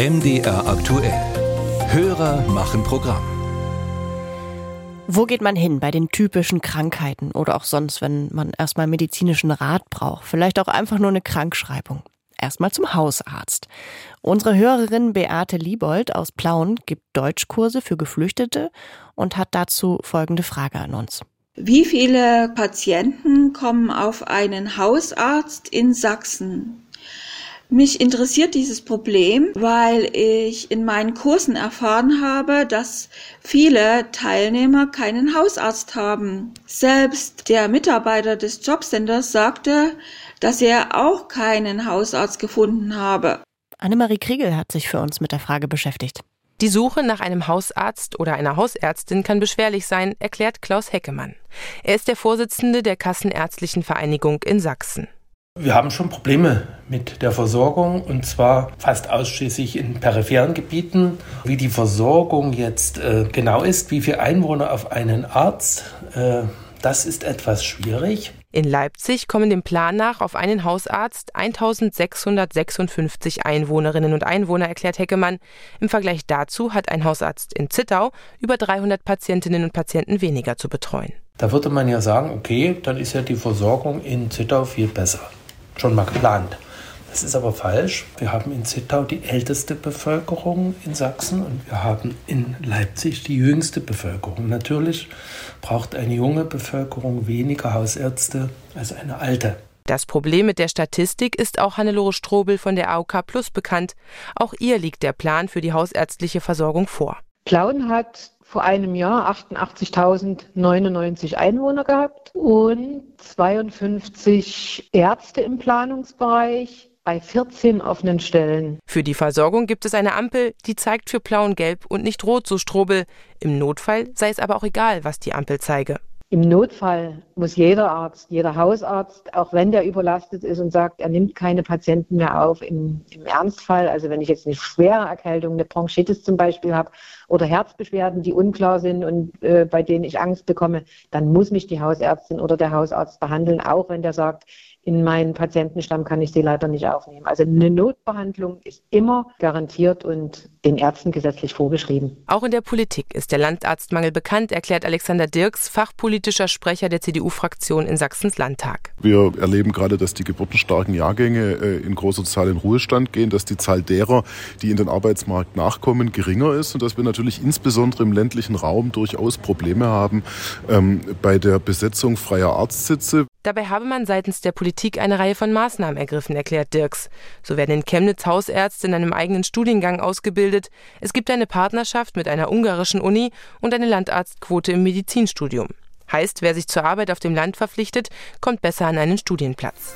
MDR aktuell. Hörer machen Programm. Wo geht man hin bei den typischen Krankheiten oder auch sonst, wenn man erstmal medizinischen Rat braucht? Vielleicht auch einfach nur eine Krankschreibung. Erstmal zum Hausarzt. Unsere Hörerin Beate Liebold aus Plauen gibt Deutschkurse für Geflüchtete und hat dazu folgende Frage an uns. Wie viele Patienten kommen auf einen Hausarzt in Sachsen? Mich interessiert dieses Problem, weil ich in meinen Kursen erfahren habe, dass viele Teilnehmer keinen Hausarzt haben. Selbst der Mitarbeiter des Jobcenters sagte, dass er auch keinen Hausarzt gefunden habe. Annemarie Kriegel hat sich für uns mit der Frage beschäftigt. Die Suche nach einem Hausarzt oder einer Hausärztin kann beschwerlich sein, erklärt Klaus Heckemann. Er ist der Vorsitzende der Kassenärztlichen Vereinigung in Sachsen. Wir haben schon Probleme mit der Versorgung und zwar fast ausschließlich in peripheren Gebieten. Wie die Versorgung jetzt äh, genau ist, wie viele Einwohner auf einen Arzt, äh, das ist etwas schwierig. In Leipzig kommen dem Plan nach auf einen Hausarzt 1656 Einwohnerinnen und Einwohner, erklärt Heckemann. Im Vergleich dazu hat ein Hausarzt in Zittau über 300 Patientinnen und Patienten weniger zu betreuen. Da würde man ja sagen, okay, dann ist ja die Versorgung in Zittau viel besser schon mal geplant. Das ist aber falsch. Wir haben in Zittau die älteste Bevölkerung in Sachsen und wir haben in Leipzig die jüngste Bevölkerung. Natürlich braucht eine junge Bevölkerung weniger Hausärzte als eine alte. Das Problem mit der Statistik ist auch Hannelore Strobel von der AOK Plus bekannt. Auch ihr liegt der Plan für die hausärztliche Versorgung vor. Plauen hat vor einem Jahr 88.099 Einwohner gehabt und 52 Ärzte im Planungsbereich bei 14 offenen Stellen. Für die Versorgung gibt es eine Ampel, die zeigt für blau und gelb und nicht rot, so Strobel. Im Notfall sei es aber auch egal, was die Ampel zeige. Im Notfall muss jeder Arzt, jeder Hausarzt, auch wenn der überlastet ist und sagt, er nimmt keine Patienten mehr auf, im, im Ernstfall, also wenn ich jetzt eine schwere Erkältung, eine Bronchitis zum Beispiel habe oder Herzbeschwerden, die unklar sind und äh, bei denen ich Angst bekomme, dann muss mich die Hausärztin oder der Hausarzt behandeln, auch wenn der sagt, in meinen Patientenstamm kann ich sie leider nicht aufnehmen. Also eine Notbehandlung ist immer garantiert und den Ärzten gesetzlich vorgeschrieben. Auch in der Politik ist der Landarztmangel bekannt, erklärt Alexander Dirks, fachpolitischer Sprecher der CDU-Fraktion in Sachsens Landtag. Wir erleben gerade, dass die geburtenstarken Jahrgänge äh, in großer Zahl in Ruhestand gehen, dass die Zahl derer, die in den Arbeitsmarkt nachkommen, geringer ist und dass wir natürlich insbesondere im ländlichen Raum durchaus Probleme haben ähm, bei der Besetzung freier Arztsitze. Dabei habe man seitens der Politik eine Reihe von Maßnahmen ergriffen, erklärt Dirks. So werden in Chemnitz Hausärzte in einem eigenen Studiengang ausgebildet. Es gibt eine Partnerschaft mit einer ungarischen Uni und eine Landarztquote im Medizinstudium. Heißt, wer sich zur Arbeit auf dem Land verpflichtet, kommt besser an einen Studienplatz.